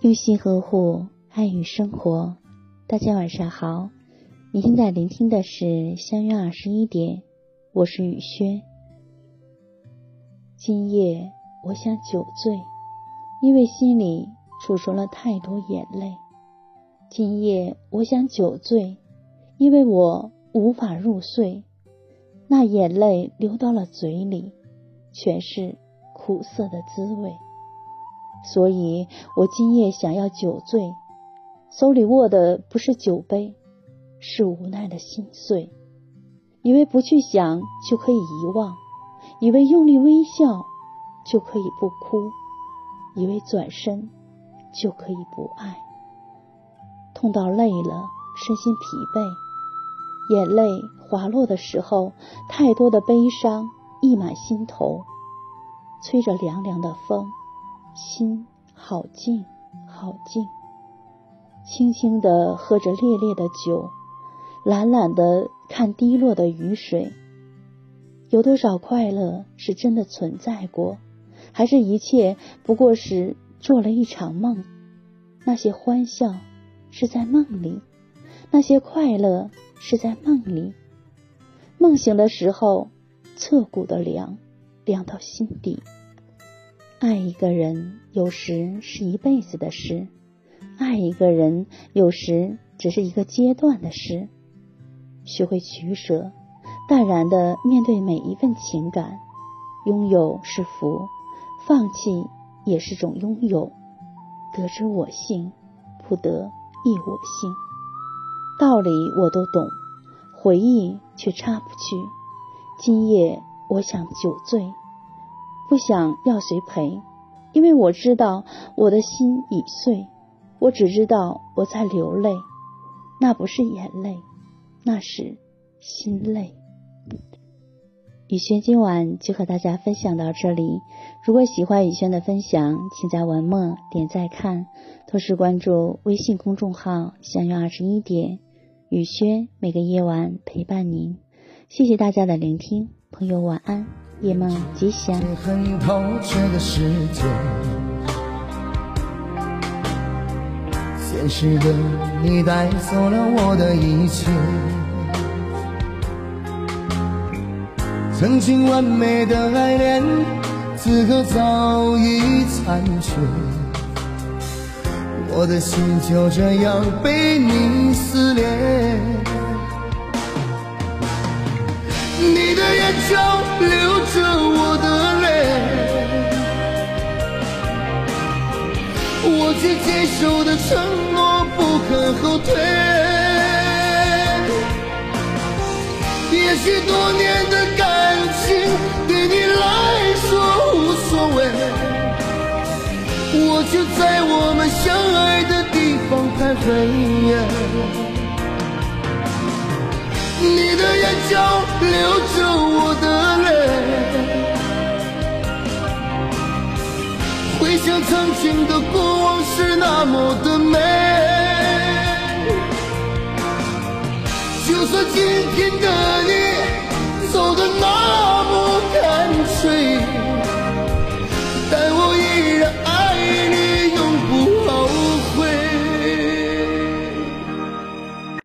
用心呵护，爱与生活。大家晚上好，你现在聆听的是相约二十一点，我是雨轩。今夜我想酒醉，因为心里储存了太多眼泪。今夜我想酒醉，因为我无法入睡。那眼泪流到了嘴里，全是苦涩的滋味。所以我今夜想要酒醉，手里握的不是酒杯，是无奈的心碎。以为不去想就可以遗忘，以为用力微笑就可以不哭，以为转身就可以不爱。痛到累了，身心疲惫，眼泪滑落的时候，太多的悲伤溢满心头，吹着凉凉的风。心好静，好静，轻轻地喝着烈烈的酒，懒懒地看滴落的雨水。有多少快乐是真的存在过，还是一切不过是做了一场梦？那些欢笑是在梦里，那些快乐是在梦里。梦醒的时候，彻骨的凉，凉到心底。爱一个人，有时是一辈子的事；爱一个人，有时只是一个阶段的事。学会取舍，淡然的面对每一份情感。拥有是福，放弃也是种拥有。得之我幸，不得亦我幸。道理我都懂，回忆却插不去。今夜我想酒醉。不想要谁陪，因为我知道我的心已碎。我只知道我在流泪，那不是眼泪，那是心累。雨轩今晚就和大家分享到这里。如果喜欢雨轩的分享，请在文末点赞看，同时关注微信公众号“相约二十一点”，雨轩每个夜晚陪伴您。谢谢大家的聆听，朋友晚安。夜梦吉祥。很透彻的世界，现实的你带走了我的一切，曾经完美的爱恋，此刻早已残缺，我的心就这样被你撕裂。眼角流着我的泪，我却坚守的承诺不肯后退。也许多年的感情对你来说无所谓，我就在我们相爱的地方徘徊。眼角流着我的泪，回想曾经的过往是那么的美。就算今天的你走得那。